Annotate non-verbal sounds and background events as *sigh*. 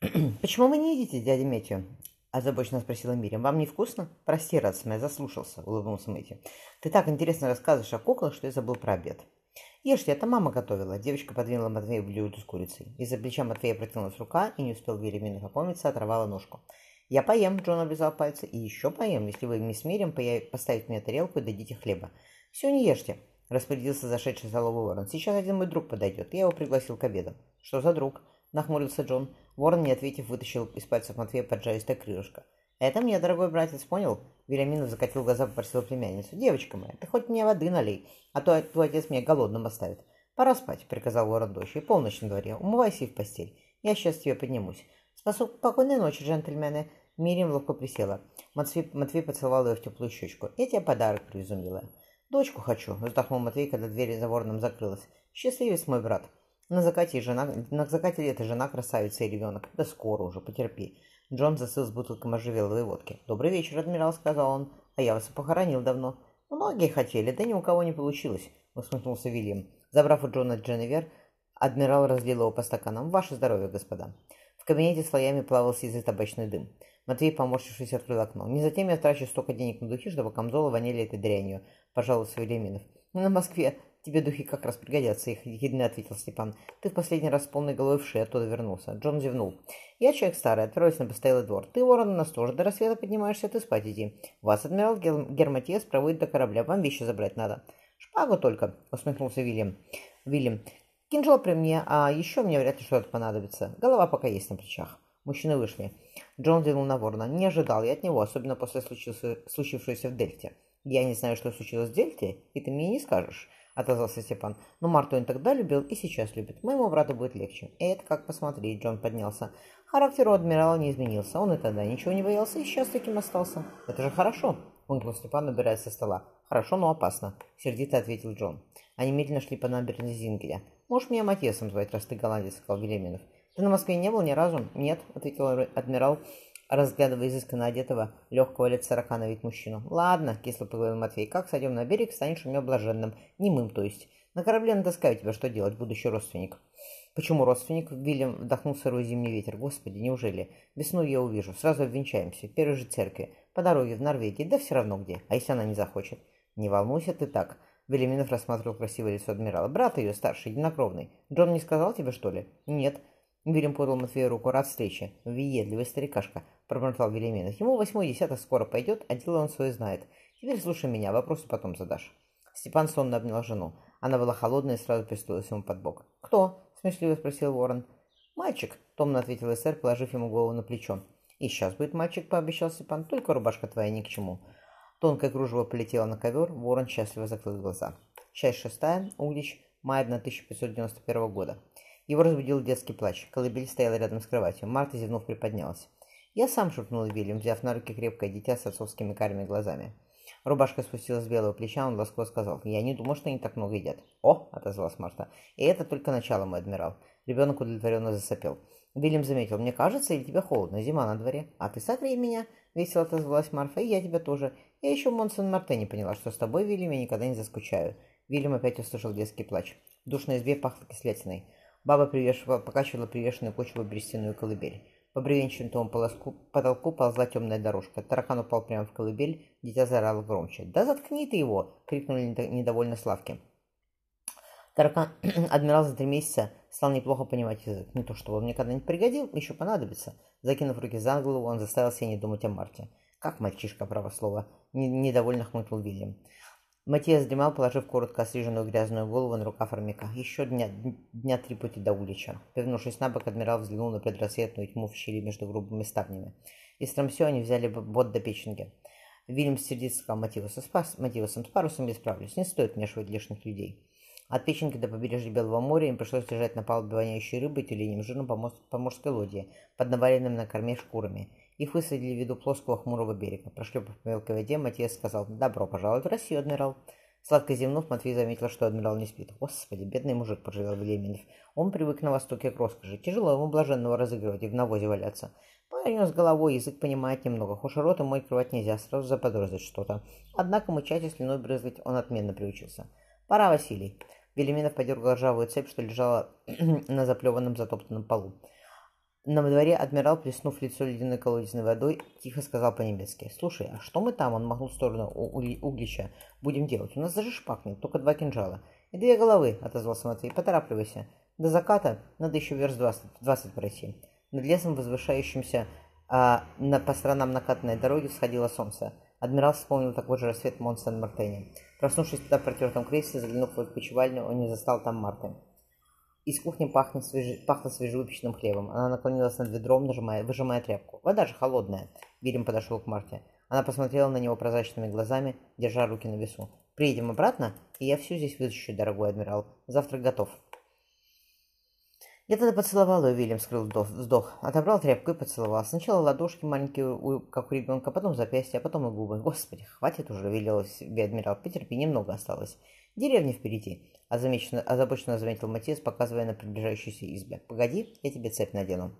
*clears throat* «Почему вы не едите, дядя Мэтью?» – озабоченно спросила Мирим. «Вам не вкусно?» «Прости, радость моя, заслушался», – улыбнулся Мэтью. «Ты так интересно рассказываешь о куклах, что я забыл про обед». «Ешьте, это мама готовила». Девочка подвинула Матвею блюдо с курицей. Из-за плеча Матвея протянулась рука, и не успел Велиминов опомниться, оторвала ножку. «Я поем», – Джон облизал пальцы, – «и еще поем, если вы, мисс Мирим, поставите мне тарелку и дадите хлеба». «Все, не ешьте», – распорядился зашедший столовый ворон. «Сейчас один мой друг подойдет. Я его пригласил к обеду». «Что за друг?» – нахмурился Джон. Ворон, не ответив, вытащил из пальцев Матвея поджаристое крылышко. «Это мне, дорогой братец, понял?» Веляминов закатил глаза, попросил племянницу. «Девочка моя, ты хоть мне воды налей, а то твой отец меня голодным оставит». «Пора спать», — приказал ворон дочь. полночь на дворе. Умывайся и в постель. Я сейчас тебе поднимусь». «Спокойной ночи, джентльмены». Мириам ловко присела. Матвей, Матвей поцеловал ее в теплую щечку. «Я тебе подарок привезу, милая». «Дочку хочу», — вздохнул Матвей, когда дверь за вороном закрылась. «Счастливец мой брат». На закате, жена, на закате лета жена красавица и ребенок. Да скоро уже, потерпи. Джон засыл с бутылкой можжевеловой водки. «Добрый вечер, адмирал», — сказал он. «А я вас похоронил давно». «Многие хотели, да ни у кого не получилось», — усмехнулся Вильям. Забрав у Джона Дженнивер, адмирал разлил его по стаканам. «Ваше здоровье, господа». В кабинете слоями плавал сизый табачный дым. Матвей, поморщившись, открыл окно. «Не затем я трачу столько денег на духи, чтобы камзолы воняли этой дрянью», — пожаловался Велиминов. «На Москве «Тебе духи как раз пригодятся», — их ехидно ответил Степан. «Ты в последний раз с полной головой в шею оттуда вернулся». Джон зевнул. «Я человек старый, отправился на постоялый двор. Ты, ворон, нас тоже до рассвета поднимаешься, ты спать иди. Вас, адмирал Гер... Герматиес, проводит до корабля, вам вещи забрать надо». «Шпагу только», — усмехнулся Вильям. «Вильям, кинжал при мне, а еще мне вряд ли что-то понадобится. Голова пока есть на плечах». Мужчины вышли. Джон взглянул на ворона. Не ожидал я от него, особенно после случившегося в Дельте. Я не знаю, что случилось в Дельте, и ты мне не скажешь отозвался Степан. «Но Марту он тогда любил и сейчас любит. Моему брату будет легче». «Это как посмотреть», — Джон поднялся. Характер у адмирала не изменился. Он и тогда ничего не боялся и сейчас таким остался. «Это же хорошо», — вынкнул Степан, убираясь со стола. «Хорошо, но опасно», — сердито ответил Джон. Они медленно шли по набережной Зингеля. «Можешь меня Матьесом звать, раз ты голландец», — сказал Велеминов. «Ты на Москве не был ни разу?» «Нет», — ответил адмирал, разглядывая изысканно одетого, легкого лет сорока на вид мужчину. «Ладно», — кисло поговорил Матвей, — «как сойдем на берег, станешь у меня блаженным, немым, то есть. На корабле натаскаю тебя, что делать, будущий родственник». «Почему родственник?» — Вильям вдохнул сырой зимний ветер. «Господи, неужели? Весной я увижу, сразу обвенчаемся, в первой же церкви, по дороге в Норвегии, да все равно где, а если она не захочет?» «Не волнуйся ты так», — Велиминов рассматривал красивое лицо адмирала. «Брат ее, старший, единокровный. Джон не сказал тебе, что ли?» «Нет». Вильям подал Матвею руку. «Рад встрече. Въедливый старикашка пробормотал Велименов. Ему восьмой десяток скоро пойдет, а дело он свое знает. Теперь слушай меня, вопросы потом задашь. Степан сонно обнял жену. Она была холодная и сразу пристроилась ему под бок. «Кто?» – смешливо спросил ворон. «Мальчик», – томно ответил эсэр, положив ему голову на плечо. «И сейчас будет мальчик», – пообещал Степан, – «только рубашка твоя ни к чему». Тонкое кружево полетело на ковер, ворон счастливо закрыл глаза. Часть шестая, Углич, май 1591 года. Его разбудил детский плач. Колыбель стояла рядом с кроватью. Марта, зевнув, приподнялась. «Я сам», — шепнул Вильям, взяв на руки крепкое дитя с отцовскими карими глазами. Рубашка спустилась с белого плеча, он ласково сказал, «Я не думал, что они так много едят». «О!» — отозвалась Марта. «И это только начало, мой адмирал». Ребенок удовлетворенно засопел. Вильям заметил, «Мне кажется, или тебе холодно? Зима на дворе». «А ты согрей меня», — весело отозвалась Марфа, «и я тебя тоже. Я еще Монсон Марте не поняла, что с тобой, Вильям, я никогда не заскучаю». Вильям опять услышал детский плач. В душной избе пахло кислятиной. Баба привешивала, покачивала привешенную почву берестяную колыбель. По бревенчатому полоску, потолку ползла темная дорожка. Таракан упал прямо в колыбель, дитя заорало громче. «Да заткни ты его!» — крикнули недовольно Славки. Таракан, *clears throat* адмирал за три месяца, стал неплохо понимать язык. Не то чтобы он мне когда-нибудь пригодил, еще понадобится. Закинув руки за голову, он заставил себя не думать о Марте. «Как мальчишка, право слово!» — недовольно хмыкнул Вильям. Матиас дремал, положив коротко остриженную грязную голову на рукав армяка. Еще дня, дня три пути до улича. Повернувшись на бок, адмирал взглянул на предрассветную тьму в щели между грубыми ставнями. Из Трамсё они взяли бот до Печенги. Вильям сердито сказал Мативусу, с, Мативусом, с парусом я справлюсь, не стоит вмешивать лишних людей. От Печенки до побережья Белого моря им пришлось лежать на палубе воняющей рыбой и тюленем жиром по морской лодье, под наваленным на корме шкурами. Их высадили в виду плоского хмурого берега. Прошлепав по мелкой воде, Матьес сказал «Добро пожаловать в Россию, адмирал». Сладко зевнув, Матвей заметил, что адмирал не спит. «Господи, бедный мужик», — пожалел Велеменев. «Он привык на Востоке к роскоши. Тяжело ему блаженного разыгрывать и в навозе валяться. Парень с головой, язык понимает немного. Хошь рот и мой крывать нельзя, сразу заподозрить что-то. Однако мычать и слюной брызгать он отменно приучился. Пора, Василий». Велименов подергал ржавую цепь, что лежала *clears throat* на заплеванном затоптанном полу. На дворе адмирал, плеснув лицо ледяной колодезной водой, тихо сказал по-немецки. «Слушай, а что мы там?» Он махнул в сторону углича. «Будем делать. У нас даже шпак нет, только два кинжала». «И две головы», — отозвался Матвей. «Поторапливайся. До заката надо еще верст двадцать пройти». Над лесом, возвышающимся а, на, по сторонам накатанной дороги, всходило солнце. Адмирал вспомнил такой же рассвет Монсен-Мартене. Проснувшись туда в протертом кресле, заглянув в опочивальню, он не застал там Марты. Из кухни пахнет свежи... пахло свежевыпеченным хлебом. Она наклонилась над ведром, нажимая, выжимая тряпку. Вода же холодная. Вильям подошел к Марте. Она посмотрела на него прозрачными глазами, держа руки на весу. «Приедем обратно, и я все здесь вытащу, дорогой адмирал. Завтрак готов». Я тогда поцеловал ее, Вильям скрыл вздох. Отобрал тряпку и поцеловал. Сначала ладошки маленькие, как у ребенка, потом запястья, а потом и губы. Господи, хватит уже, велел себе адмирал. Потерпи, немного осталось. Деревня впереди. Озабоченно, озабоченно заметил Матис, показывая на приближающуюся избе. Погоди, я тебе цепь надену.